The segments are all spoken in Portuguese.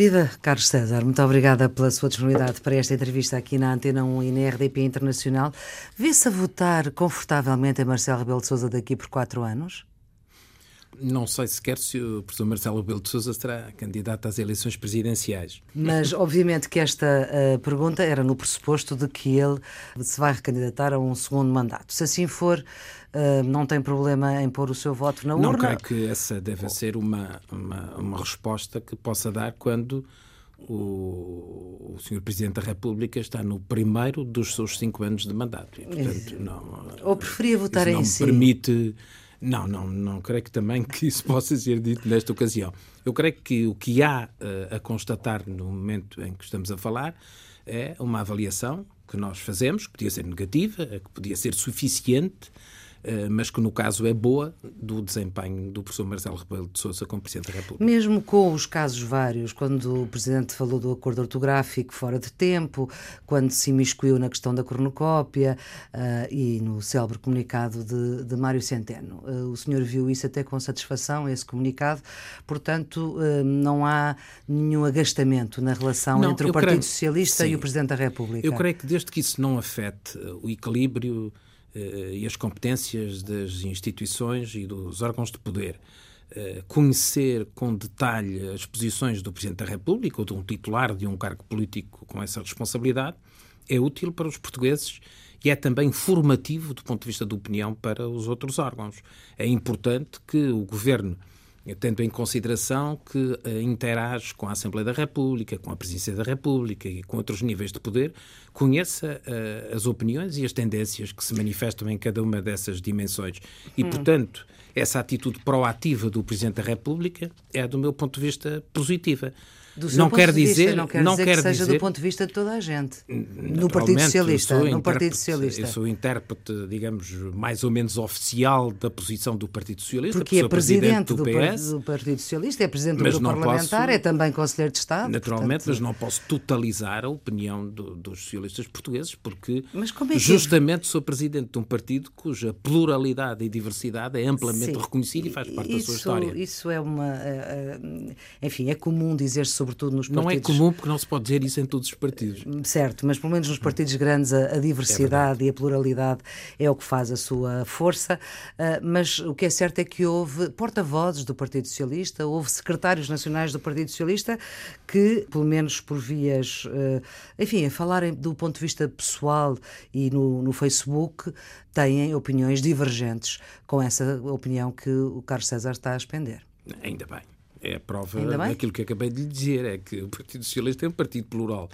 Viva Carlos César, muito obrigada pela sua disponibilidade para esta entrevista aqui na Antena 1 e na RDP Internacional. Vê-se a votar confortavelmente em Marcelo Rebelo de Sousa daqui por quatro anos? Não sei sequer se o professor Marcelo Rebelo de Sousa será candidato às eleições presidenciais. Mas, obviamente, que esta uh, pergunta era no pressuposto de que ele se vai recandidatar a um segundo mandato. Se assim for, uh, não tem problema em pôr o seu voto na urna? Não creio que essa deve ser uma, uma, uma resposta que possa dar quando o, o Sr. Presidente da República está no primeiro dos seus cinco anos de mandato. E, portanto, não, Ou preferia votar em não si? permite não, não, não creio que também que isso possa ser dito nesta ocasião. Eu creio que o que há uh, a constatar no momento em que estamos a falar é uma avaliação que nós fazemos, que podia ser negativa, que podia ser suficiente, eh, mas que no caso é boa do desempenho do professor Marcelo Rebelo de Sousa como Presidente da República. Mesmo com os casos vários, quando o Presidente falou do acordo ortográfico fora de tempo, quando se imiscuiu na questão da cornucópia uh, e no célebre comunicado de, de Mário Centeno. Uh, o senhor viu isso até com satisfação, esse comunicado, portanto uh, não há nenhum agastamento na relação não, entre o Partido creio, Socialista sim, e o Presidente da República. Eu creio que desde que isso não afete o equilíbrio eh, e as competências das instituições e dos órgãos de poder. Eh, conhecer com detalhe as posições do Presidente da República ou de um titular de um cargo político com essa responsabilidade é útil para os portugueses e é também formativo do ponto de vista da opinião para os outros órgãos. É importante que o Governo tendo em consideração que uh, interage com a Assembleia da República, com a Presidência da República e com outros níveis de poder, conheça uh, as opiniões e as tendências que se manifestam em cada uma dessas dimensões. E, hum. portanto, essa atitude proativa do Presidente da República é, do meu ponto de vista, positiva não quer dizer, vista, não quer não dizer quer que seja dizer, do ponto de vista de toda a gente. No Partido Socialista, no Partido Socialista. Eu sou intérprete, digamos, mais ou menos oficial da posição do Partido Socialista, porque é presidente, presidente do, PS, do, Partido Socialista, é presidente do grupo parlamentar, posso, é também conselheiro de Estado. Naturalmente, portanto... mas não posso totalizar a opinião do, dos socialistas portugueses, porque é justamente sou presidente de um partido cuja pluralidade e diversidade é amplamente Sim, reconhecida e faz parte isso, da sua história. Isso é uma, eh, eh, enfim, é comum dizer-se sobretudo nos partidos. Não é comum porque não se pode dizer isso em todos os partidos. Certo, mas pelo menos nos partidos grandes a, a diversidade é e a pluralidade é o que faz a sua força. Uh, mas o que é certo é que houve porta-vozes do Partido Socialista, houve secretários nacionais do Partido Socialista que, pelo menos por vias, uh, enfim, a falarem do ponto de vista pessoal e no, no Facebook, têm opiniões divergentes com essa opinião que o Carlos César está a expender. Ainda bem. É a prova daquilo que acabei de lhe dizer, é que o Partido Socialista é um partido plural.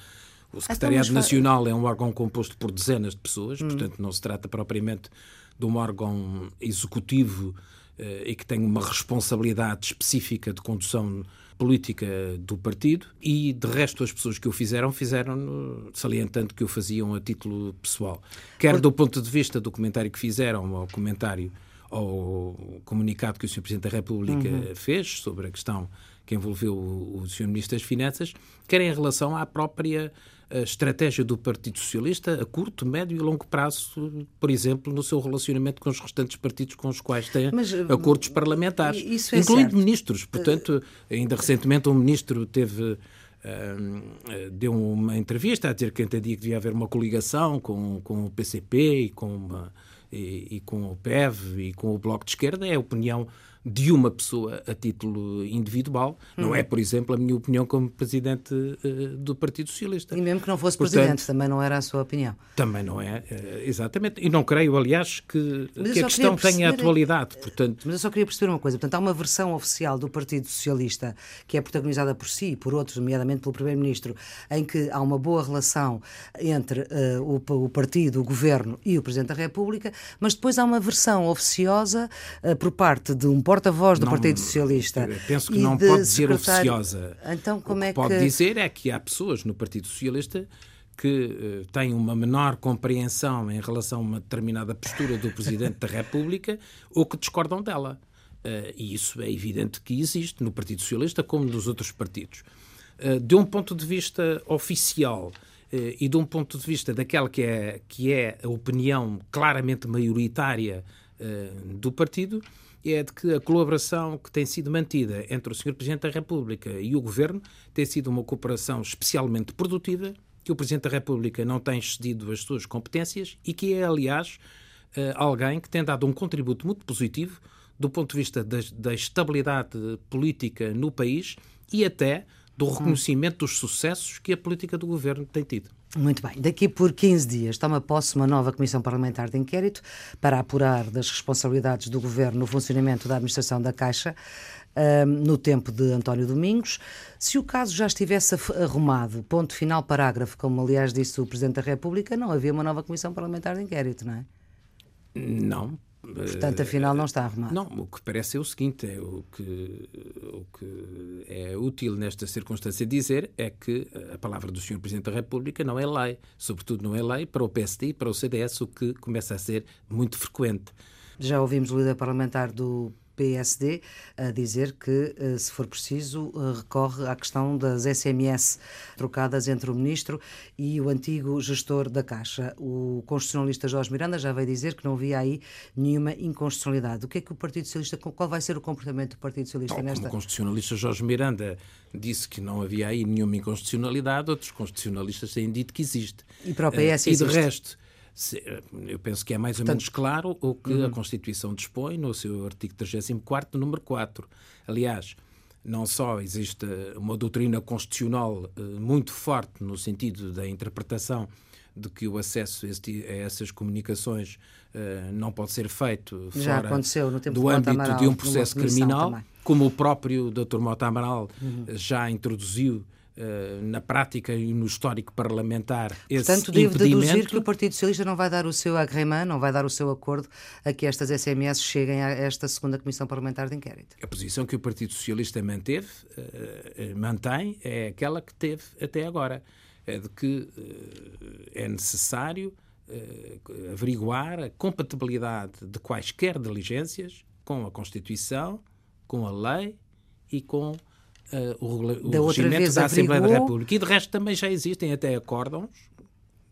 O Secretariado Nacional é um órgão composto por dezenas de pessoas, hum. portanto não se trata propriamente de um órgão executivo eh, e que tem uma responsabilidade específica de condução política do partido e, de resto, as pessoas que o fizeram, fizeram salientando que o faziam a título pessoal. Quer Por... do ponto de vista do comentário que fizeram, ou comentário ao comunicado que o Sr. Presidente da República uhum. fez sobre a questão que envolveu o, o Sr. Ministro das Finanças, quer em relação à própria a estratégia do Partido Socialista a curto, médio e longo prazo, por exemplo, no seu relacionamento com os restantes partidos com os quais tem Mas, acordos parlamentares, é incluindo certo. ministros. Portanto, ainda recentemente um ministro teve Uh, deu uma entrevista a dizer que entendia que devia haver uma coligação com, com o PCP e com uma, e, e, com o PEV e com o Bloco de Esquerda é a opinião de uma pessoa a título individual. Não é, por exemplo, a minha opinião como presidente uh, do Partido Socialista. E mesmo que não fosse Portanto, presidente, também não era a sua opinião. Também não é, uh, exatamente. E não creio, aliás, que, que a questão tenha atualidade. Portanto... Mas eu só queria perceber uma coisa. Portanto, há uma versão oficial do Partido Socialista que é protagonizada por si e por outros, nomeadamente pelo Primeiro-Ministro, em que há uma boa relação entre uh, o, o, partido, o governo e o Presidente da República, mas depois há uma versão oficiosa por parte de um porta-voz do não, Partido Socialista. Penso que não pode dizer oficiosa. Então, como o que é que pode dizer é que há pessoas no Partido Socialista que uh, têm uma menor compreensão em relação a uma determinada postura do Presidente da República ou que discordam dela. Uh, e isso é evidente que existe no Partido Socialista como nos outros partidos. Uh, de um ponto de vista oficial e de um ponto de vista daquela que é, que é a opinião claramente maioritária do partido, é de que a colaboração que tem sido mantida entre o Sr. Presidente da República e o Governo tem sido uma cooperação especialmente produtiva, que o Presidente da República não tem excedido as suas competências e que é, aliás, eh, alguém que tem dado um contributo muito positivo do ponto de vista da, da estabilidade política no país e até do reconhecimento dos sucessos que a política do governo tem tido. Muito bem. Daqui por 15 dias toma posse uma nova Comissão Parlamentar de Inquérito para apurar das responsabilidades do Governo no funcionamento da administração da Caixa um, no tempo de António Domingos. Se o caso já estivesse arrumado, ponto final, parágrafo, como aliás disse o Presidente da República, não havia uma nova Comissão Parlamentar de Inquérito, não é? Não, Portanto, afinal, não está arrumado. Não, o que parece é o seguinte: é o, que, o que é útil nesta circunstância dizer é que a palavra do Sr. Presidente da República não é lei, sobretudo não é lei para o PSD e para o CDS, o que começa a ser muito frequente. Já ouvimos o líder parlamentar do PSD a dizer que, eh, se for preciso, eh, recorre à questão das SMS trocadas entre o ministro e o antigo gestor da Caixa. O constitucionalista Jorge Miranda já veio dizer que não havia aí nenhuma inconstitucionalidade. O que é que o Partido Socialista, qual vai ser o comportamento do Partido Socialista não, nesta... Como o constitucionalista Jorge Miranda disse que não havia aí nenhuma inconstitucionalidade, outros constitucionalistas têm dito que existe. E para o PS uh, E de resto eu penso que é mais Portanto, ou menos claro o que uhum. a Constituição dispõe no seu artigo 34, número 4. Aliás, não só existe uma doutrina constitucional eh, muito forte no sentido da interpretação de que o acesso a essas comunicações não pode ser feito fora do âmbito Amaral, de um processo criminal, também. como o próprio Dr. Mota Amaral uhum. já introduziu eh, na prática e no histórico parlamentar esse Portanto, devo deduzir que o Partido Socialista não vai dar o seu agreement, não vai dar o seu acordo a que estas SMS cheguem a esta segunda Comissão Parlamentar de Inquérito. A posição que o Partido Socialista manteve, uh, mantém, é aquela que teve até agora, é de que é necessário averiguar a compatibilidade de quaisquer diligências com a Constituição, com a lei e com uh, o, o regimento da Assembleia da República. E de resto também já existem até acórdãos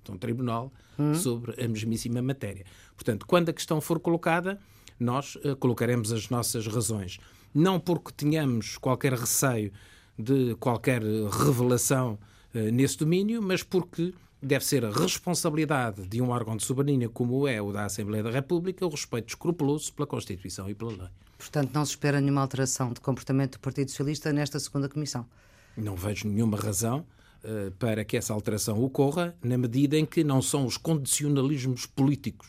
de um tribunal hum. sobre a mesmíssima matéria. Portanto, quando a questão for colocada, nós uh, colocaremos as nossas razões. Não porque tenhamos qualquer receio de qualquer revelação uh, nesse domínio, mas porque deve ser a responsabilidade de um órgão de soberania como é o da Assembleia da República o respeito escrupuloso pela Constituição e pela lei. Portanto, não se espera nenhuma alteração de comportamento do Partido Socialista nesta segunda comissão. Não vejo nenhuma razão uh, para que essa alteração ocorra, na medida em que não são os condicionalismos políticos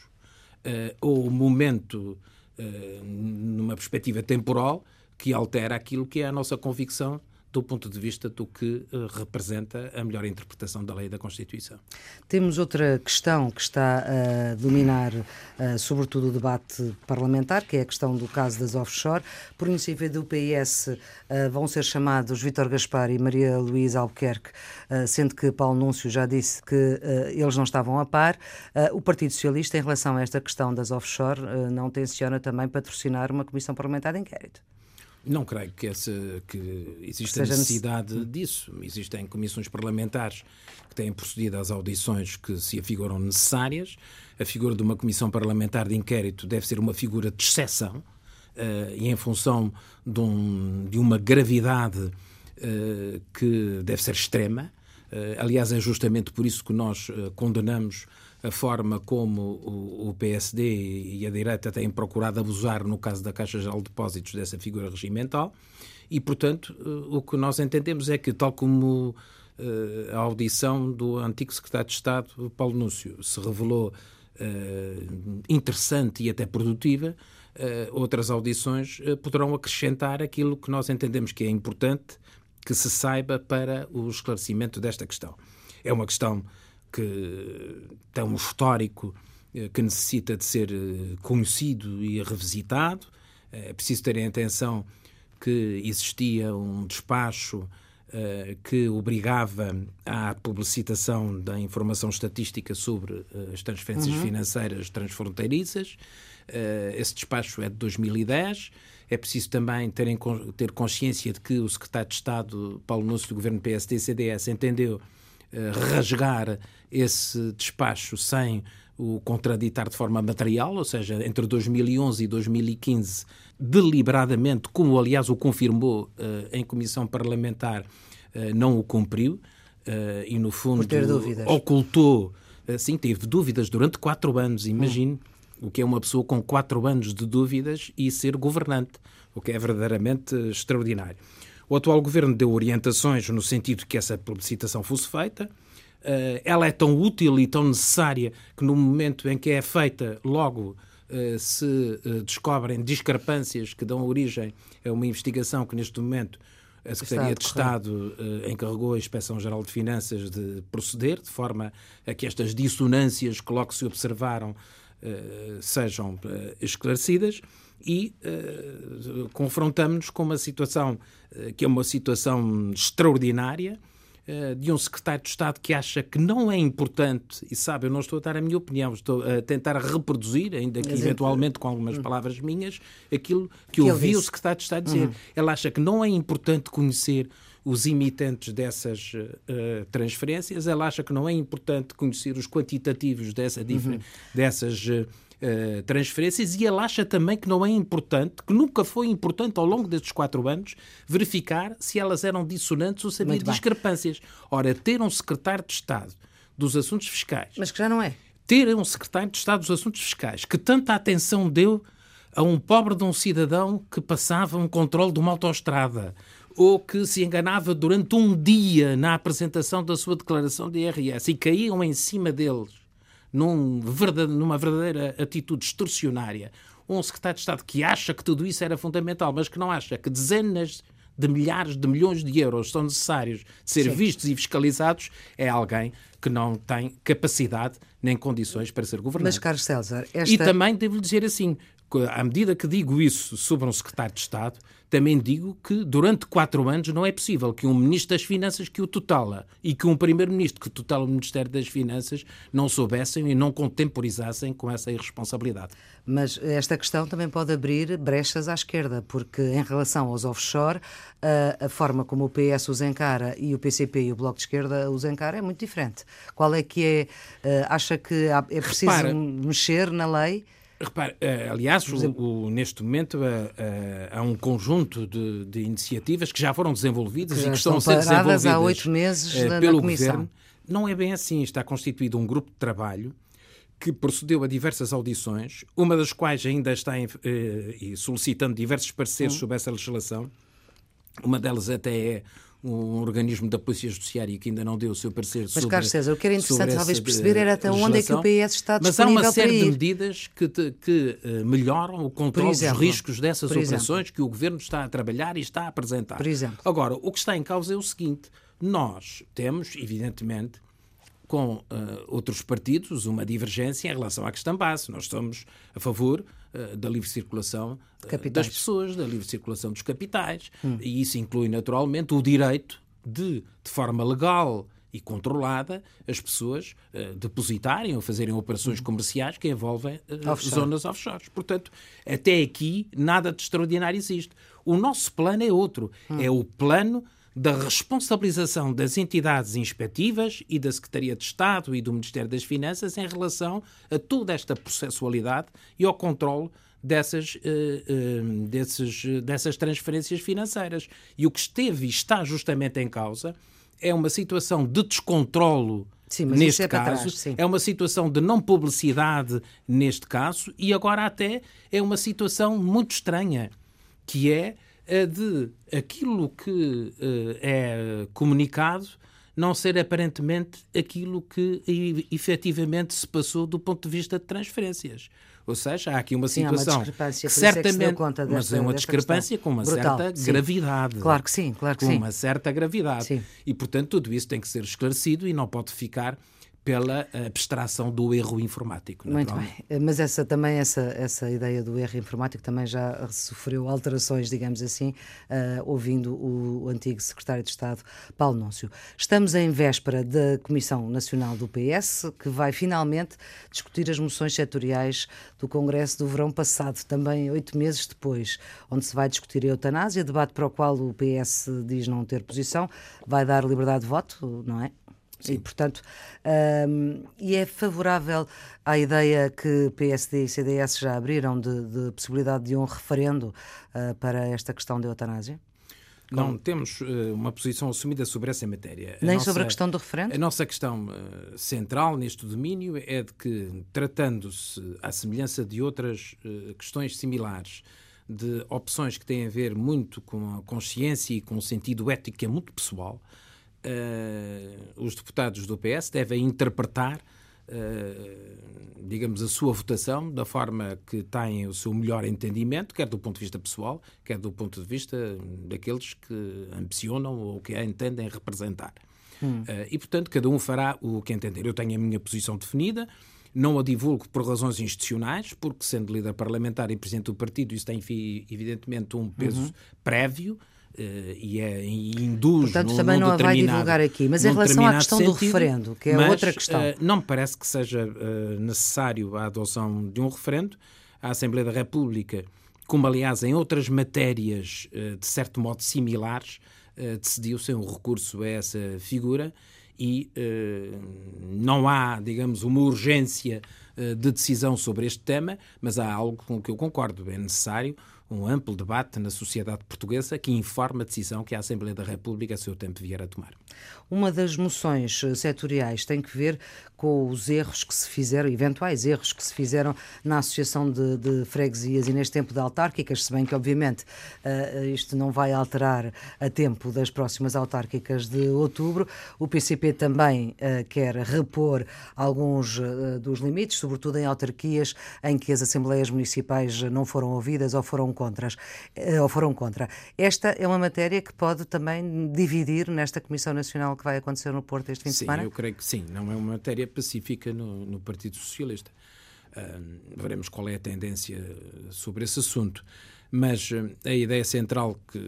uh, ou o momento, uh, numa perspectiva temporal, que altera aquilo que é a nossa convicção do ponto de vista do que uh, representa a melhor interpretação da lei e da Constituição. Temos outra questão que está a dominar, uh, sobretudo, o debate parlamentar, que é a questão do caso das offshore. Por iniciativa do PS, uh, eh, vão ser chamados Vítor Gaspar e Maria Luísa Albuquerque, sendo que Paulo Núncio já disse que eles não estavam a par. o Partido Socialista, em relação a esta questão das offshore, não tenciona também patrocinar uma comissão parlamentar de inquérito. Não creio que, essa, que exista necessidade disso. Existem comissões parlamentares que têm procedido às audições que se afiguram necessárias. A figura de uma comissão parlamentar de inquérito deve ser uma figura de exceção uh, e em função de, um, de uma gravidade uh, que deve ser extrema. Uh, aliás, é justamente por isso que nós condenamos a forma como o, PSD e a direita têm procurado abusar, no caso da Caixa Geral de Depósitos, dessa figura regimental. E, portanto, o que nós entendemos é que, tal como eh, a audição do antigo secretário de Estado, Paulo Núcio, se revelou uh, interessante e até produtiva, outras audições poderão acrescentar aquilo que nós entendemos que é importante que se saiba para o esclarecimento desta questão. É uma questão que tem um histórico eh, que necessita de ser eh, conhecido e revisitado. É preciso ter em atenção que existia um despacho que obrigava à publicitação da informação estatística sobre as transferências uhum. financeiras transfronteiriças. Esse despacho é de 2010. É preciso também ter, ter consciência de que o secretário de Estado, Paulo Núcio, do governo PSD-CDS, entendeu rasgar esse despacho sem o contraditar de forma material, ou seja, entre 2011 e 2015, deliberadamente, como aliás o confirmou uh, em comissão parlamentar, uh, não o cumpriu e, no fundo, ocultou. sim, teve dúvidas durante quatro anos, imagine. Hum. O que é uma pessoa com quatro anos de dúvidas e ser governante, o que é verdadeiramente extraordinário. O atual governo deu orientações no sentido que essa publicitação fosse feita. Uh, ela é tão útil e tão necessária que no momento em que é feita, logo uh, se uh, descobrem discrepâncias que dão origem a uma investigação que neste momento a Secretaria de Estado encarregou a Inspeção-Geral de Finanças de proceder, de forma a que estas dissonâncias que logo se observaram sejam esclarecidas e uh, confrontamos-nos com uma situação uh, que é uma situação extraordinária uh, de um secretário de Estado que acha que não é importante, e sabe, eu não estou a dar a minha opinião, estou a tentar reproduzir, ainda que eventualmente com algumas hum. palavras minhas, aquilo que, que ouvi o secretário de Estado dizer. Uhum. Ele acha que não é importante conhecer os emitentes dessas uh, transferências, ele acha que não é importante conhecer os quantitativos dessa, uhum. dessas uh, uh, transferências e ele acha também que não é importante, que nunca foi importante ao longo destes quatro anos, verificar se elas eram dissonantes ou se havia discrepâncias. Ora, ter um secretário de Estado dos Assuntos Fiscais. Mas que já não é. Ter um secretário de Estado dos Assuntos Fiscais que tanta atenção deu a um pobre de um cidadão que passava um controle de uma autoestrada ou que se enganava durante um dia na apresentação da sua declaração de IRS e caíam em cima deles num verdade, numa verdadeira atitude extorsionária, um secretário de Estado que acha que tudo isso era fundamental, mas que não acha que dezenas de milhares de milhões de euros são necessários de ser Sim. vistos e fiscalizados, é alguém que não tem capacidade nem condições para ser governante. Mas, Carlos César, esta... E também devo dizer assim, à medida que digo isso sobre um secretário de Estado, também digo que durante quatro anos não é possível que um Ministro das Finanças que o tutela e que um Primeiro-Ministro que tutela o Ministério das Finanças não soubessem e não contemporizassem com essa irresponsabilidade. Mas esta questão também pode abrir brechas à esquerda, porque em relação aos offshore, a, a forma como o PS os encara e o PCP e o Bloco de Esquerda os encara é muito diferente. Qual é que é? Uh, acha que é preciso Repara, mexer na lei? Repare, uh, aliás, o, o, neste momento uh, uh, há um conjunto de, de, iniciativas que já foram desenvolvidas que e que estão, estão a ser desenvolvidas há oito meses na, pelo na Comissão. Governo. Não é bem assim. Está constituído um grupo de trabalho que procedeu a diversas audições, uma das quais ainda está em, solicitando diversos pareceres hum. sobre essa legislação. Uma delas até é um organismo da Polícia Judiciária que ainda não deu o seu parecer Mas, sobre Mas, Carlos César, o que era interessante talvez perceber era até onde é que o PS está Mas há uma série de medidas que, te, que uh, melhoram o controle dos riscos dessas operações exemplo. que o Governo está a trabalhar e está a apresentar. Por exemplo. Agora, o que está em causa é o seguinte, nós temos, evidentemente, com uh, outros partidos uma divergência em relação à questão base. Nós somos a favor da livre circulação uh, das pessoas, da livre circulação dos capitais, hum. e isso inclui naturalmente o direito de, de forma legal e controlada, as pessoas depositarem ou fazerem operações hum. comerciais que envolvem offshore. zonas offshore. Portanto, até aqui nada de extraordinário existe. O nosso plano é outro. Hum. É o plano da responsabilização das entidades inspectivas e da Secretaria de Estado e do Ministério das Finanças em relação a toda esta processualidade e ao controle dessas, uh, uh, desses, dessas transferências financeiras. E o que esteve e está justamente em causa é uma situação de descontrolo Sim, neste é caso, trás, é uma situação de não publicidade neste caso, e agora até é uma situação muito estranha, que é a de aquilo que uh, é comunicado não ser aparentemente aquilo que efetivamente se passou do ponto de vista de transferências. Ou seja, há aqui uma sim, situação uma que certamente, é que desta, mas é uma discrepância com uma Brutal, certa sim. gravidade. Claro que sim, claro que com sim. Com uma certa gravidade. Sim. E portanto tudo isso tem que ser esclarecido e não pode ficar pela abstração do erro informático. Muito bem, mas essa também essa essa ideia do erro informático também já sofreu alterações, digamos assim, uh, ouvindo o, o, antigo secretário de Estado Paulo Núncio. Estamos em véspera da Comissão Nacional do PS que vai finalmente discutir as moções setoriais do Congresso do verão passado, também oito meses depois, onde se vai discutir a eutanásia, debate para o qual o PS diz não ter posição, vai dar liberdade de voto, não é? Sim. E, portanto, um, e é favorável à ideia que PSD e CDS já abriram de, de possibilidade de um referendo uh, para esta questão da eutanásia? Não, temos uh, uma posição assumida sobre essa matéria. A Nem nossa, sobre a questão do referendo? A nossa questão uh, central neste domínio é de que, tratando-se, à semelhança de outras uh, questões similares, de opções que têm a ver muito com a consciência e com o sentido ético que é muito pessoal, os deputados do PS devem interpretar Uh, digamos, a sua votação da forma que têm o seu melhor entendimento, quer do ponto de vista pessoal, quer do ponto de vista daqueles que ambicionam ou que a entendem representar. Hum. Uh, e, portanto, cada um fará o que entender. Eu tenho a minha posição definida, não a divulgo por razões institucionais, porque, sendo líder parlamentar e presidente do partido, isso tem, evidentemente, um peso uhum. prévio. Uh, e, é, e induz Portanto, num, também num não a vai divulgar aqui. Mas em relação à questão sentido, do referendo, que é mas, outra questão. Uh, não me parece que seja uh, necessário a adoção de um referendo. A Assembleia da República, como aliás em outras matérias de certo modo similares, decidiu sem um recurso a essa figura e não há, digamos, uma urgência de decisão sobre este tema, mas há algo com que eu concordo. É necessário um amplo debate na sociedade portuguesa que informa a decisão que a Assembleia da República a seu tempo vier a tomar. Uma das moções setoriais tem que ver com os erros que se fizeram, eventuais erros que se fizeram na Associação de, de Freguesias e neste tempo de autárquicas, se bem que, obviamente, uh, isto não vai alterar a tempo das próximas autárquicas de outubro. O PCP também uh, quer repor alguns uh, dos limites, sobretudo em autarquias em que as Assembleias Municipais não foram ouvidas ou foram, contras, ou foram contra. Esta é uma matéria que pode também dividir nesta Comissão Nacional que vai acontecer no Porto este fim sim, de semana? Sim, eu creio que sim. Não é uma matéria pacífica no, no Partido Socialista. Uh, veremos qual é a tendência sobre esse assunto. Mas uh, a ideia central que,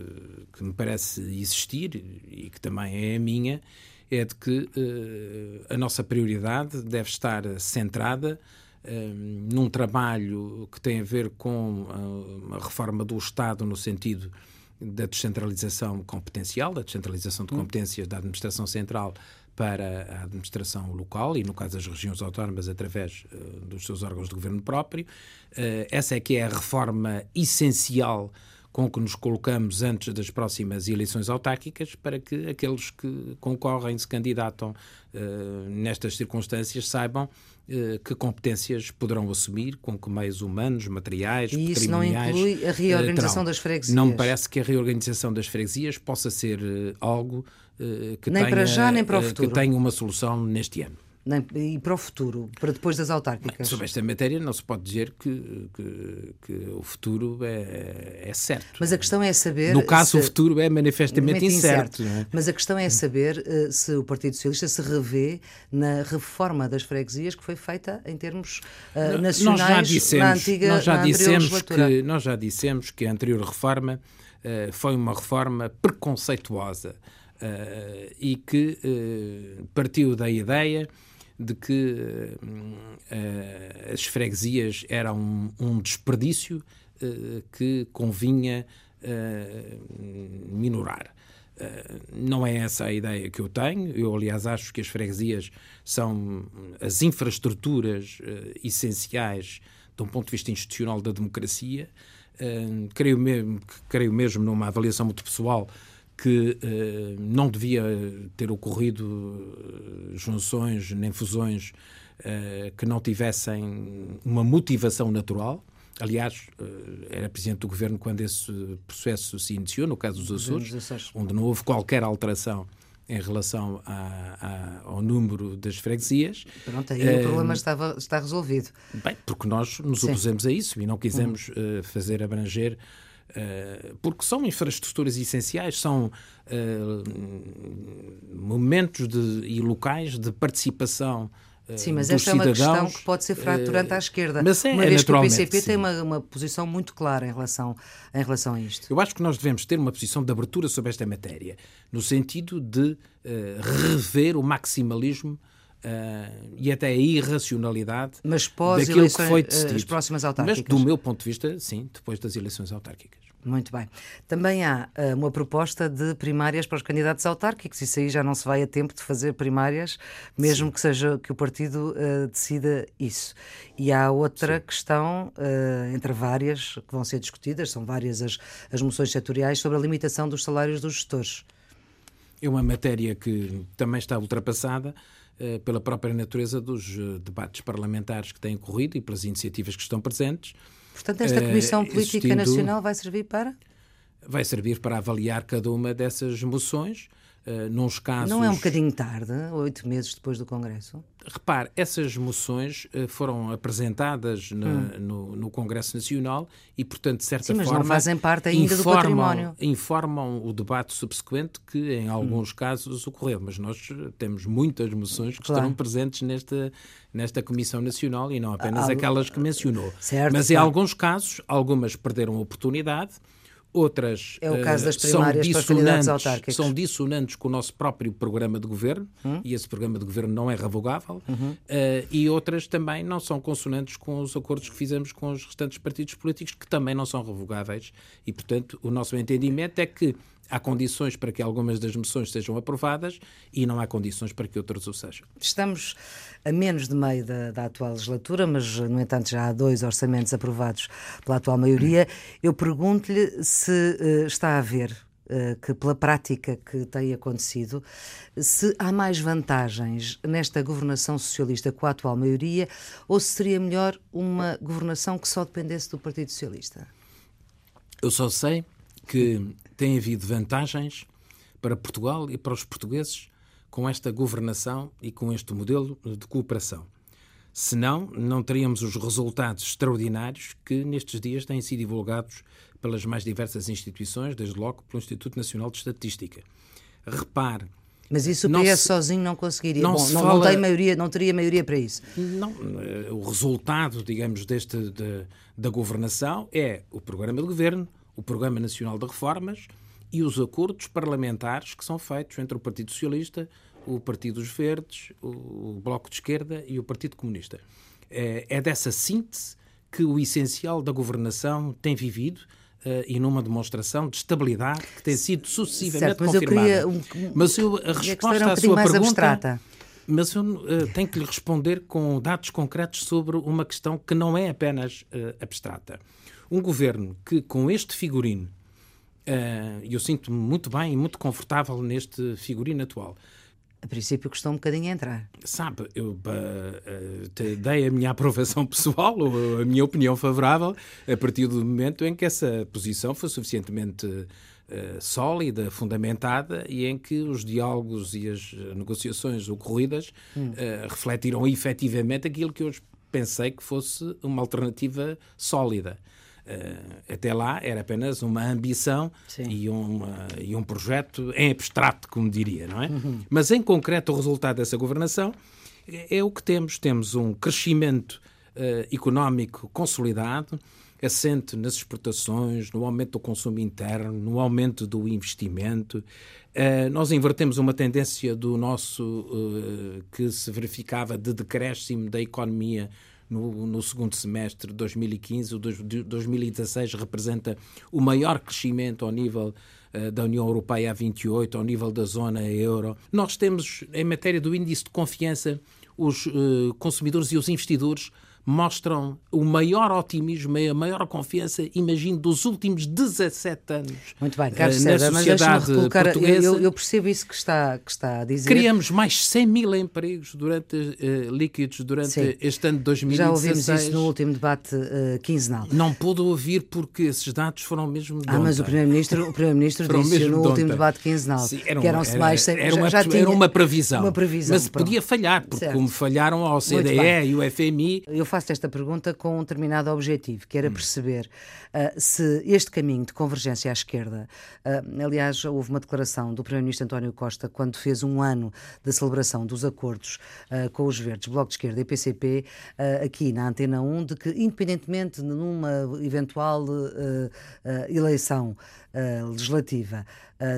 que, me parece existir, e que também é a minha, é de que uh, a nossa prioridade deve estar centrada num trabalho que tem a ver com a reforma do Estado no sentido da descentralização competencial, da descentralização de hum. competências da administração central para a administração local e, no caso das regiões autónomas, através uh, dos seus órgãos de governo próprio. Uh, essa é que é a reforma essencial com que nos colocamos antes das próximas eleições autárquicas para que aqueles que concorrem, se candidatam uh, nestas circunstâncias, saibam que competências poderão assumir, com que meios humanos, materiais, e isso não inclui a reorganização das freguesias? Não me parece que a reorganização das freguesias possa ser algo eh, que, nem tenha, para já, nem para o futuro. que tenha uma solução neste ano. Nem, e para o futuro, para depois das autárquicas? Bem, sobre esta matéria não se pode dizer que, que, que o futuro é, é, certo. Mas a questão é saber. No caso, se, o futuro é manifestamente incerto. incerto é? Mas a questão é saber uh, se o Partido Socialista se revê na reforma das freguesias que foi feita em termos uh, nacionais nós já dissemos, na antiga nós já dissemos que Nós já dissemos que a anterior reforma uh, foi uma reforma preconceituosa. E que partiu da ideia de que uh, as freguesias eram um, um desperdício que convinha minorar. não é essa a ideia que eu tenho. Eu, aliás, acho que as freguesias são as infraestruturas essenciais de um ponto de vista institucional da democracia. creio, mesmo, creio mesmo numa avaliação muito pessoal que eh, não devia ter ocorrido eh, junções nem fusões eh, que não tivessem uma motivação natural. Aliás, era presidente do governo quando esse processo se iniciou, no caso dos Açores, onde não houve qualquer alteração em relação a, a, ao número das freguesias. Pronto, aí uh, o problema estava, está resolvido. Bem, porque nós nos Sim. opusemos a isso e não quisemos uh, fazer abranger porque são infraestruturas essenciais, são uh, momentos de, e locais de participação eh, Sim, mas esta é uma questão que pode ser fraturante à esquerda. Mas é, uma vez que o PCP sim. tem uma, uma, posição muito clara em relação, em relação a isto. Eu acho que nós devemos ter uma posição de abertura sobre esta matéria, no sentido de uh, rever o maximalismo Uh, e até a irracionalidade Mas pós daquilo que foi decidido. as próximas autárquicas. Mas, do meu ponto de vista, sim, depois das eleições autárquicas. Muito bem. Também há uh, uma proposta de primárias para os candidatos autárquicos. Isso aí já não se vai a tempo de fazer primárias, mesmo Sim. que seja que o partido uh, decida isso. E há outra Sim. questão, uh, entre várias, que vão ser discutidas, são várias as, as moções setoriais, sobre a limitação dos salários dos gestores. É uma matéria que também está ultrapassada pela própria natureza dos debates parlamentares que têm corrido e pelas iniciativas que estão presentes. Portanto, esta eh, Comissão Política Nacional vai servir para? Vai servir para avaliar cada uma dessas moções. Uh, nos casos... Não é um bocadinho tarde, oito meses depois do Congresso? Repare, essas moções uh, foram apresentadas no, hum. no, no, Congresso Nacional e, portanto, de certa Sim, mas forma. não fazem parte ainda informam, do património. Informam o debate subsequente que, em alguns hum. casos, ocorreu. Mas nós temos muitas moções que claro. estarão presentes nesta, nesta Comissão Nacional e não apenas ah, aquelas que mencionou. Certo, mas, em alguns casos, algumas perderam a oportunidade outras é o caso das eh, primárias são dissonantes, são dissonantes com o nosso próprio programa de governo, hum? e esse programa de governo não é revogável, uhum. uh, e outras também não são consonantes com os acordos que fizemos com os restantes partidos políticos, que também não são revogáveis, e portanto o nosso entendimento é que há condições para que algumas das moções sejam aprovadas e não há condições para que outras o sejam. Estamos a menos de meio da, da, atual legislatura, mas, no entanto, já há dois orçamentos aprovados pela atual maioria. Eu pergunto-lhe se uh, está a ver uh, que, pela prática que tem acontecido, se há mais vantagens nesta governação socialista com a atual maioria ou se seria melhor uma governação que só dependesse do Partido Socialista? Eu só sei que tem havido vantagens para Portugal e para os portugueses com esta governação e com este modelo de cooperação. Senão, não teríamos os resultados extraordinários que nestes dias têm sido divulgados pelas mais diversas instituições, desde logo pelo Instituto Nacional de Estatística. Repare. Mas isso o PS se, sozinho não conseguiria. Não, Bom, não, fala, não, tem maioria, não teria maioria para isso. Não, eh, o resultado, digamos, deste, de, da governação é o programa de governo, o Programa Nacional de Reformas e os acordos parlamentares que são feitos entre o Partido Socialista, o Partido dos Verdes, o Bloco de Esquerda e o Partido Comunista. É, é dessa síntese que o essencial da governação tem vivido uh, e numa demonstração de estabilidade que tem sido sucessivamente certo, mas confirmada. Eu queria um, mas eu, a resposta um à sua pergunta... Abstrata. Mas eu uh, tenho que lhe responder com dados concretos sobre uma questão que não é apenas uh, abstrata. Um governo que, com este figurino, e uh, eu sinto-me muito bem e muito confortável neste figurino atual. A princípio custou um bocadinho a entrar. Sabe, eu uh, dei a minha aprovação pessoal, ou a minha opinião favorável, a partir do momento em que essa posição foi suficientemente uh, sólida, fundamentada e em que os diálogos e as negociações ocorridas hum. uh, refletiram efetivamente aquilo que eu pensei que fosse uma alternativa sólida. Uh, até lá era apenas uma ambição e, uma, e, um projeto em abstrato, como diria, não é? Uhum. Mas em concreto o resultado dessa governação é, é o que temos. Temos um crescimento uh, económico consolidado, assente nas exportações, no aumento do consumo interno, no aumento do investimento. Uh, nós invertemos uma tendência do nosso que se verificava de decréscimo da economia no, no, segundo semestre de 2015. O de 2016 representa o maior crescimento ao nível uh, da União Europeia a 28, ao nível da zona euro. Nós temos, em matéria do índice de confiança, os uh, consumidores e os investidores mostram o maior otimismo e a maior confiança, imagino, dos últimos 17 anos. Muito bem, Carlos uh, na sociedade portuguesa. Eu, eu, percebo isso que está, que está a dizer. Criamos mais 100 mil empregos durante, uh, líquidos durante Sim. este ano de 2016. Já ouvimos isso no último debate uh, quinzenal. Não pude ouvir porque esses dados foram mesmo de Ah, mas o Primeiro-Ministro Primeiro disse no último debate quinzenal Sim, eram, que eram-se mais 100 era, uma, já, já era uma previsão. Uma previsão mas pronto. podia falhar, porque certo. como falharam ao CDE e o FMI... Eu faço esta pergunta com um determinado objetivo, que era hum. perceber uh, se este caminho de convergência à esquerda, uh, aliás, houve uma declaração do Primeiro-Ministro António Costa quando fez um ano da celebração dos acordos uh, com os Verdes, Bloco de Esquerda e PCP, aqui na Antena 1, de que, independentemente de numa eventual eleição legislativa,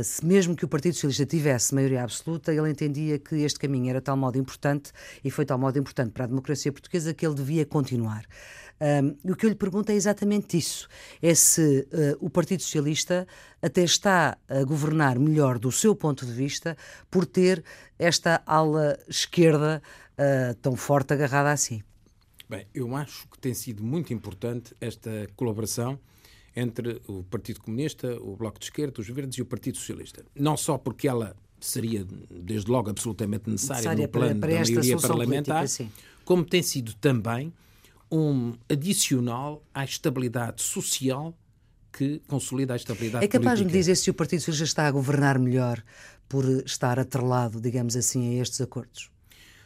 se mesmo que o Partido Socialista tivesse maioria absoluta, ele entendia que este caminho era tal modo importante e foi tal modo importante para a democracia portuguesa que ele devia continuar. Um, o que eu lhe pergunto é exatamente isso: é se uh, o Partido Socialista até está a governar melhor do seu ponto de vista por ter esta ala esquerda uh, tão forte agarrada assim. Bem, eu acho que tem sido muito importante esta colaboração entre o Partido Comunista, o Bloco de Esquerda, os Verdes e o Partido Socialista. Não só porque ela seria, desde logo, absolutamente necessária, necessária no plano para, para da maioria parlamentar, política, como tem sido também um adicional à estabilidade social que consolida a estabilidade É capaz política. de me dizer se o Partido Socialista está a governar melhor por estar atrelado, digamos assim, a estes acordos?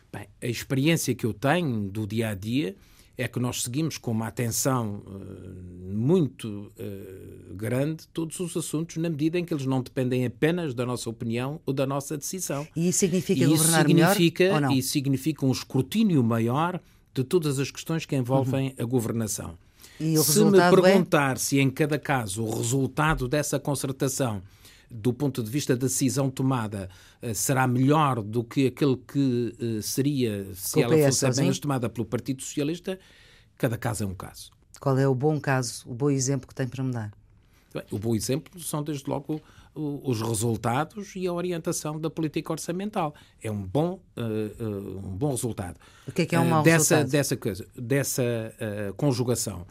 Bem, a experiência que eu tenho do dia a dia é que nós seguimos com uma atenção uh, muito uh, grande todos os assuntos, na medida em que eles não dependem apenas da nossa opinião ou da nossa decisão. E isso significa e governar isso significa, melhor ou não? E significa um escrutínio maior de todas as questões que envolvem uhum. a governação. se me é? perguntar é... se em cada caso o resultado dessa concertação do ponto de vista da decisão tomada, eh, será melhor do que aquele que eh, seria se ela fosse apenas tomada pelo Partido Socialista, cada caso é um caso. Qual é o bom caso, o bom exemplo que tem para me dar? O bom exemplo são, desde logo, os resultados e a orientação da política orçamental. É um bom, uh, uh, um bom resultado. O que é que é um mau dessa, resultado? Dessa, coisa, dessa uh, conjugação.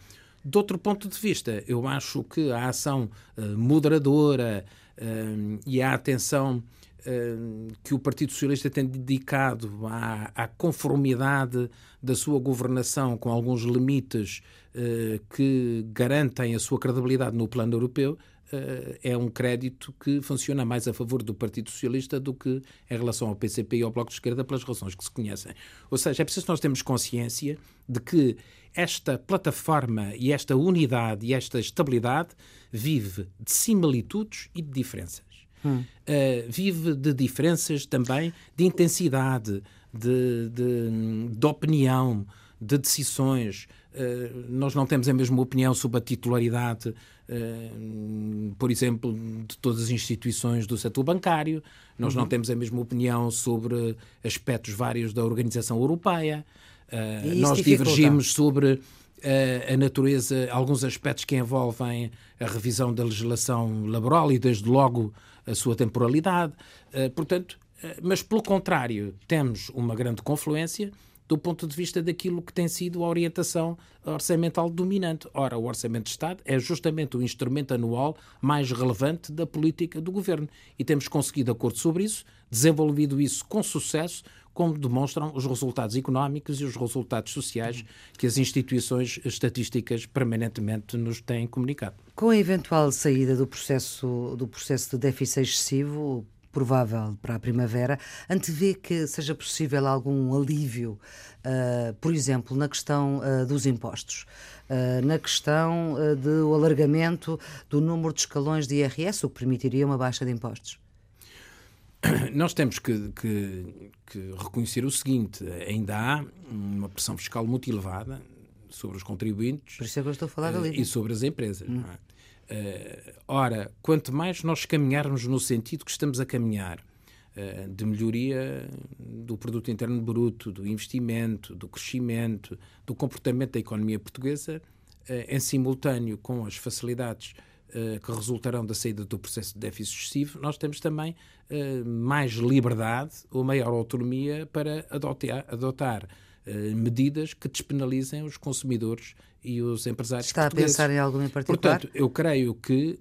De outro ponto de vista, eu acho que a ação moderadora e a atenção que o Partido Socialista tem dedicado à, à, conformidade da sua governação com alguns limites que garantem a sua credibilidade no plano europeu uh, é um crédito que funciona mais a favor do Partido Socialista do que em relação ao PCP e ao Bloco de Esquerda, pelas razões que se conhecem. Ou seja, é preciso que nós termos consciência de que esta plataforma e esta unidade e esta estabilidade vive de similitudes e de diferenças. Hum. Uh, vive de diferenças também de intensidade, de, de, de opinião, de decisões. Uh, nós não temos a mesma opinião sobre a titularidade eh, por exemplo, de todas as instituições do setor bancário. Nós uhum. não temos a mesma opinião sobre aspectos vários da organização europeia. Uh, nós divergimos sobre a natureza, alguns aspectos que envolvem a revisão da legislação laboral e, desde logo, a sua temporalidade. Uh, portanto, mas pelo contrário, temos uma grande confluência do ponto de vista daquilo que tem sido a orientação orçamental dominante. Ora, o Orçamento de Estado é justamente o instrumento anual mais relevante da política do governo e temos conseguido acordo sobre isso, desenvolvido isso com sucesso, como demonstram os resultados económicos e os resultados sociais que as instituições estatísticas permanentemente nos têm comunicado. Com a eventual saída do processo, do processo de déficit excessivo, provável para a primavera, antevê que seja possível algum alívio, uh, por exemplo, na questão uh, dos impostos, uh, na questão do alargamento do número de escalões de IRS, o que permitiria uma baixa de impostos? Nós temos que, que, que reconhecer o seguinte: ainda há uma pressão fiscal muito elevada sobre os contribuintes. Por isso é que eu estou a falar ali. E sobre as empresas. Hum. É? Uh, ora, quanto mais nós caminharmos no sentido que estamos a caminhar, uh, de melhoria do produto interno bruto, do investimento, do crescimento, do comportamento da economia portuguesa, em simultâneo com as facilidades que resultarão da saída do processo de déficit excessivo, nós temos também mais liberdade ou maior autonomia para adotar, adotar medidas que despenalizem os consumidores e os empresários Está a pensar em algum em particular? Portanto, eu creio que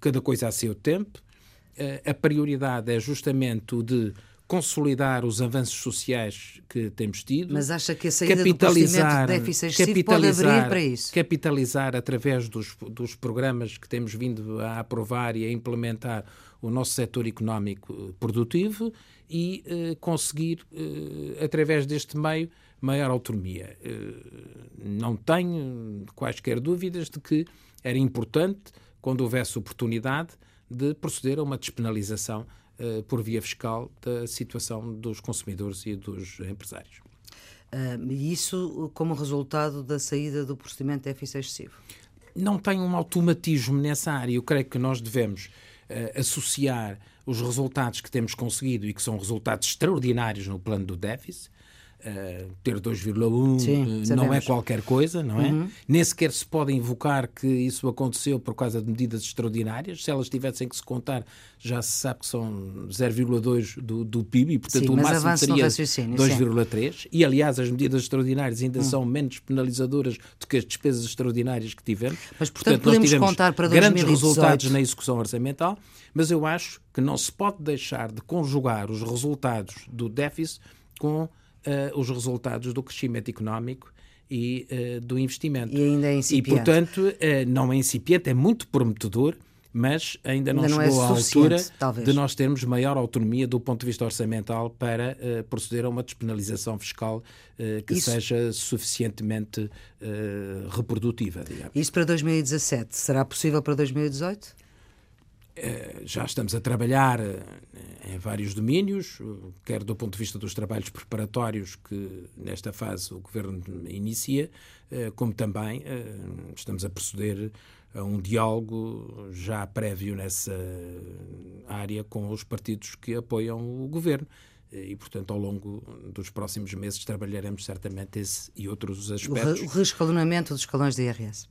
cada coisa a seu tempo. A prioridade é justamente o de consolidar os avanços sociais que temos tido. Mas acha que a saída capitalizar, do de déficit capitalizar, pode abrir para isso? Capitalizar através dos, dos programas que temos vindo a aprovar e a implementar o nosso setor económico produtivo e uh, conseguir, uh, através deste meio, maior autonomia. Uh, não tenho quaisquer dúvidas de que era importante, quando houvesse oportunidade, de proceder a uma despenalização por via fiscal da situação dos consumidores e dos empresários. E isso como resultado da saída do procedimento de déficit excessivo? não tem um automatismo nessa área. Eu creio que nós devemos uh, associar os resultados que temos conseguido e que são resultados extraordinários no plano do déficit Uh, ter 2,1 uh, não é qualquer coisa, não é? Uhum. Nem sequer se pode invocar que isso aconteceu por causa de medidas extraordinárias. Se elas tivessem que se contar, já se sabe que são 0,2 do, do PIB e, portanto, sim, o máximo seria 2,3. E, aliás, as medidas extraordinárias ainda uhum. são menos penalizadoras do que as despesas extraordinárias que tivemos. Mas, portanto, portanto podemos contar para 2018. grandes resultados na execução orçamental, mas eu acho que não se pode deixar de conjugar os resultados do déficit com uh, os resultados do crescimento económico e uh, do investimento. E ainda é incipiente. E, portanto, uh, não é incipiente, é muito prometedor, mas ainda não, ainda não chegou é à altura talvez. de nós termos maior autonomia do ponto de vista orçamental para uh, proceder a uma despenalização fiscal que Isso... seja suficientemente reprodutiva. Digamos. Isso para 2017. Será possível para 2018? Já estamos a trabalhar em vários domínios, quer do ponto de vista dos trabalhos preparatórios que nesta fase o Governo inicia, eh, como também eh, estamos a proceder a um diálogo já prévio nessa área com os partidos que apoiam o Governo e, portanto, ao longo dos próximos meses trabalharemos certamente esse e outros aspectos. O reescalonamento dos escalões de IRS.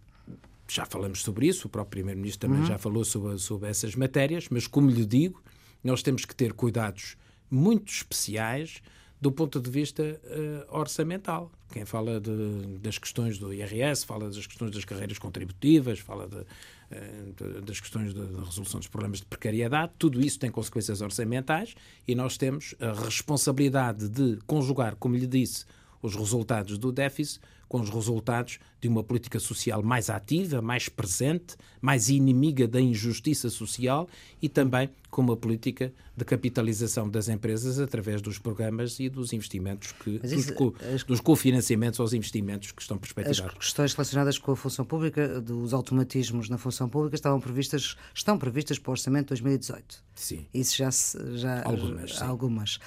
Já falamos sobre isso, o próprio Primeiro-Ministro também uhum. já falou sobre, sobre essas matérias, mas, como lhe digo, nós temos que ter cuidados muito especiais do ponto de vista uh, orçamental. Quem fala de, das questões do IRS, fala das questões das carreiras contributivas, fala de, uh, das questões da resolução dos problemas de precariedade, tudo isso tem consequências orçamentais e nós temos a responsabilidade de conjugar, como lhe disse, os resultados do déficit com os resultados de uma política social mais ativa, mais presente, mais inimiga da injustiça social e também com uma política de capitalização das empresas através dos programas e dos investimentos, que, isso, dos, as, dos cofinanciamentos aos investimentos que estão perspectivados. As questões relacionadas com a função pública, dos automatismos na função pública, estavam previstas, estão previstas para o Orçamento de 2018. Sim. Isso já, já algumas. Algumas.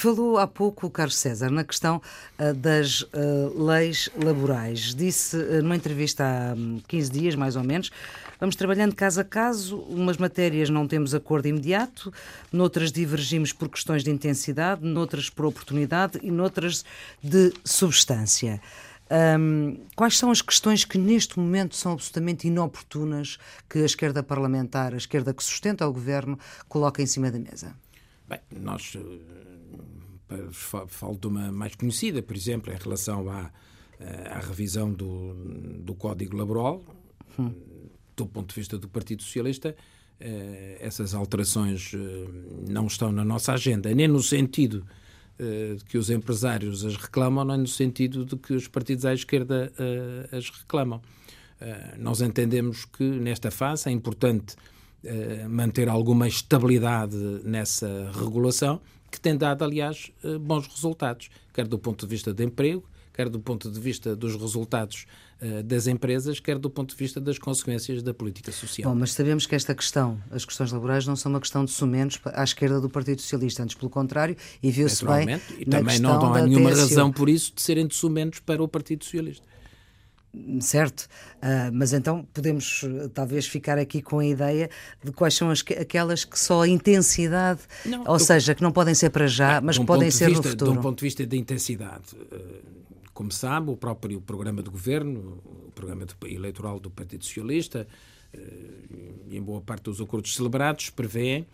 Falou há pouco o Carlos César na questão uh, das uh, leis laborais. Disse uh, numa entrevista há 15 hum, dias, mais ou menos, vamos trabalhando caso a caso, umas matérias não temos acordo imediato, noutras divergimos por questões de intensidade, noutras por oportunidade e noutras de substância. Um, quais são as questões que neste momento são absolutamente inoportunas que a esquerda parlamentar, a esquerda que sustenta o governo, coloca em cima da mesa? Bem, nós falo de uma mais conhecida, por exemplo, em relação à, eh, à revisão do, do Código Laboral, hum. do ponto de vista do Partido Socialista, eh, essas alterações eh, não estão na nossa agenda, nem no sentido de que os empresários as reclamam, nem no sentido de que os partidos à esquerda as reclamam. Nós entendemos que nesta fase é importante manter alguma estabilidade nessa regulação, que tem dado, aliás, eh, bons resultados, quer do ponto de vista do emprego, quer do ponto de vista dos resultados uh, das empresas, quer do ponto de vista das consequências da política social. Bom, mas sabemos que esta questão, as questões laborais, não são uma questão de sumenos à esquerda do Partido Socialista, antes pelo contrário, e viu-se bem. E também não, não há nenhuma TSU. razão por isso de serem de sumenos para o Partido Socialista. Certo, uh, mas então podemos uh, talvez ficar aqui com a ideia de quais são as, aquelas que só a intensidade, não, ou do, seja, que não podem ser para já, mas que podem ser vista, no futuro. De um ponto de vista da intensidade, uh, como sabe, o próprio programa de governo, o programa eleitoral do Partido Socialista, e em boa parte dos acordos celebrados, prevêem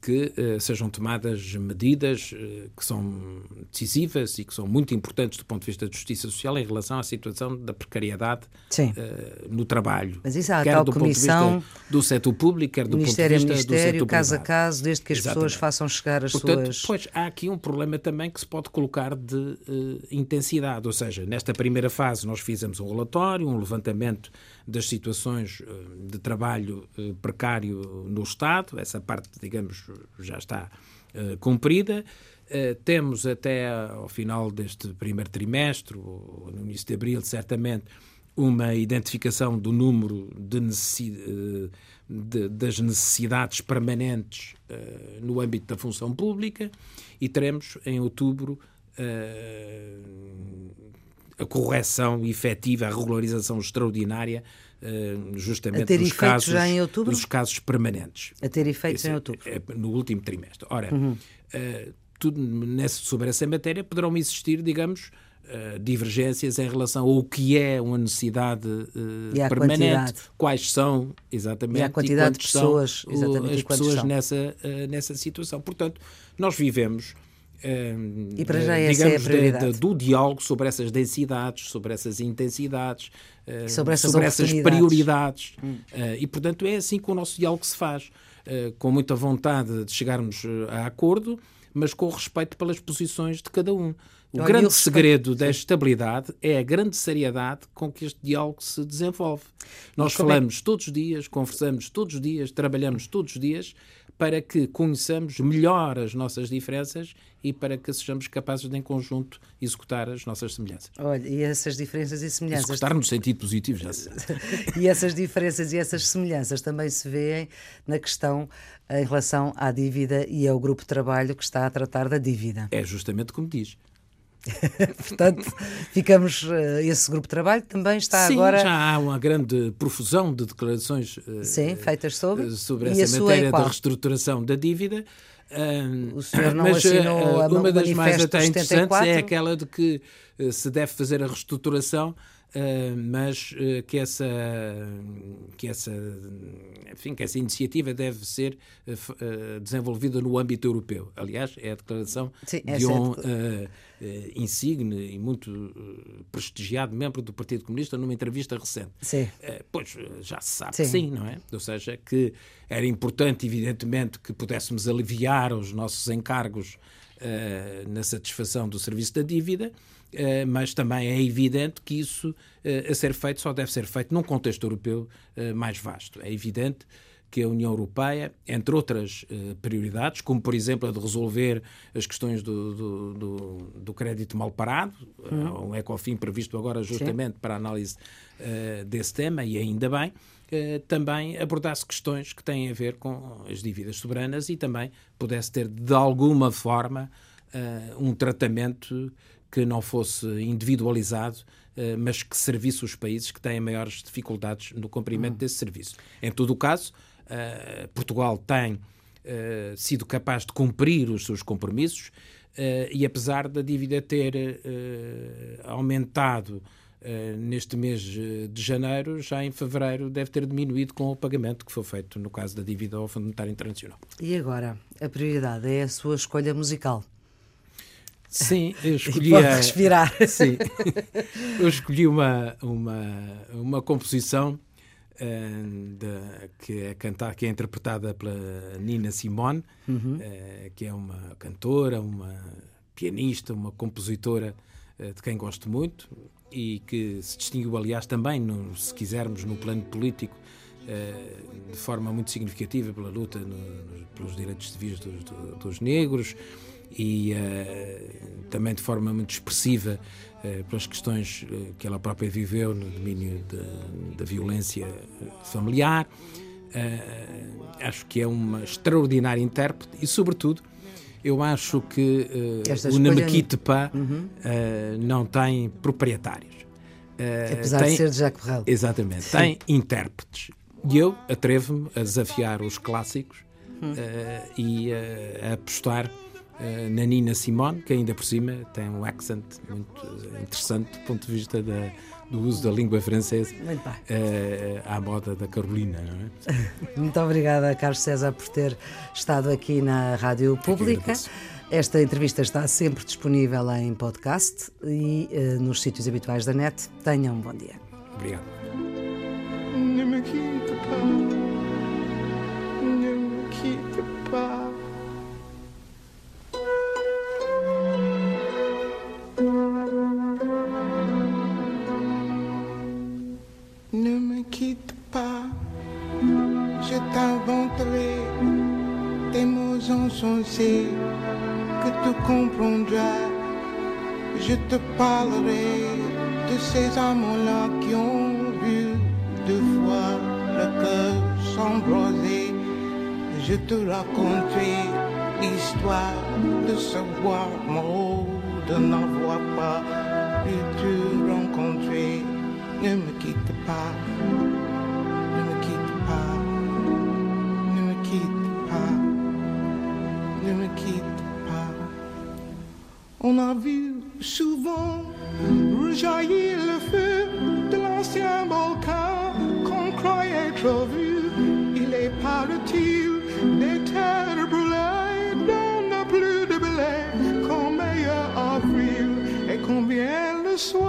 que uh, sejam tomadas medidas uh, que são decisivas e que são muito importantes do ponto de vista da justiça social em relação à situação da precariedade uh, no trabalho. Mas isso há quer do comissão, ponto de vista do setor público, quer do Ministério ponto de vista Ministério, do setor caso privado. a caso, desde que as Exatamente. pessoas façam chegar as Portanto, suas... Pois, há aqui um problema também que se pode colocar de intensidade, ou seja, nesta primeira fase nós fizemos um relatório, um levantamento das situações eh, de trabalho eh, precário no Estado, essa parte, digamos, já está eh, cumprida. Temos até ao final deste primeiro trimestre, ou no início de abril, certamente, uma identificação do número de de, das necessidades permanentes uh, no âmbito da função pública e teremos em outubro uh, a correção efetiva, a regularização extraordinária justamente dos casos, dos casos permanentes. A ter efeitos Esse, em outubro. É, no último trimestre. Ora, uhum. tudo nessa, sobre essa matéria poderão existir, digamos, Uh, divergências em relação ao que é uma necessidade uh, permanente, quais são exatamente e a quantidade de pessoas, exatamente, as pessoas nessa, uh, nessa situação. Portanto, nós vivemos e para já essa digamos, é a de, de, do diálogo sobre essas densidades, sobre essas intensidades, sobre essas, sobre essas prioridades. Hum. e, portanto, é assim que o nosso diálogo se faz, com muita vontade de chegarmos a acordo, mas com respeito pelas posições de cada um. O grande respeito, segredo sim. da estabilidade é a grande seriedade com que este diálogo se desenvolve. Nós é falamos é? todos os dias, conversamos todos os dias, trabalhamos todos os dias para que conheçamos melhor as nossas diferenças e para que sejamos capazes de, em conjunto, executar as nossas semelhanças. Olha, e essas diferenças e semelhanças. Executar no sentido positivo, já sei. e essas diferenças e essas semelhanças também se vêem na questão em relação à dívida e ao grupo de trabalho que está a tratar da dívida. É justamente como diz. Portanto, ficamos. Uh, esse grupo de trabalho também está Sim, agora. Já há uma grande profusão de declarações uh, Sim, feitas sobre, uh, sobre essa é matéria da reestruturação da dívida. o senhor não mas, assinou a uma das mais até interessantes é aquela de que se deve fazer a reestruturação Uh, mas uh, que essa que essa enfim que essa iniciativa deve ser uh, desenvolvida no âmbito europeu aliás é a declaração Sim, de um insigne e muito prestigiado membro do Partido Comunista numa entrevista recente sim. pois já se sabe sim. que sim não é ou seja que era importante evidentemente que pudéssemos aliviar os nossos encargos na satisfação do serviço da dívida eh, mas também é evidente que isso eh, a ser feito só deve ser feito num contexto europeu eh, mais vasto. É evidente que a União Europeia, entre outras prioridades, como por exemplo a de resolver as questões do, do, do, do crédito mal parado, hum. um ECOFIN previsto agora justamente Sim. para a análise desse tema, e ainda bem, também abordasse questões que têm a ver com as dívidas soberanas e também pudesse ter de alguma forma um tratamento que não fosse individualizado, eh, mas que servisse os países que têm maiores dificuldades no cumprimento uhum. desse serviço. Em todo o caso, eh, Portugal tem eh, sido capaz de cumprir os seus compromissos e apesar da dívida ter aumentado neste mês de janeiro, já em fevereiro deve ter diminuído com o pagamento que foi feito no caso da dívida ao Fundo Monetário Internacional. E agora, a prioridade é a sua escolha musical. Sim, eu escolhi. Pode respirar. Sim, eu escolhi uma, uma, uma composição uh, de, que, é cantar, que é interpretada pela Nina Simone, uhum. uh, que é uma cantora, uma pianista, uma compositora uh, de quem gosto muito e que se distinguiu, aliás, também, no, se quisermos, no plano político, de forma muito significativa pela luta no, pelos direitos civis dos, dos negros e uh, também de forma muito expressiva uh, pelas questões que ela própria viveu no domínio da violência familiar. acho que é uma extraordinária intérprete e, sobretudo, eu acho que o Namekitepa uhum. não tem proprietários. Apesar tem, de ser de Jacques Brel. Exatamente. Sim. Tem intérpretes. E eu atrevo-me a desafiar os clássicos hum. e a apostar uh, na Nina Simone, que ainda por cima tem um accent muito interessante do ponto de vista da, do uso da língua francesa uh, à moda da Carolina. É? Muito obrigada, Carlos César, por ter estado aqui na Rádio Pública. Esta entrevista está sempre disponível em podcast e uh, nos sítios habituais da net. Tenham um bom dia. Obrigado. que qui ont vu deux fois le cœur s'embraser. Je te raconterai l'histoire de ce bois mort, de n'en voir pas pu te rencontrer. Ne me quitte pas, combien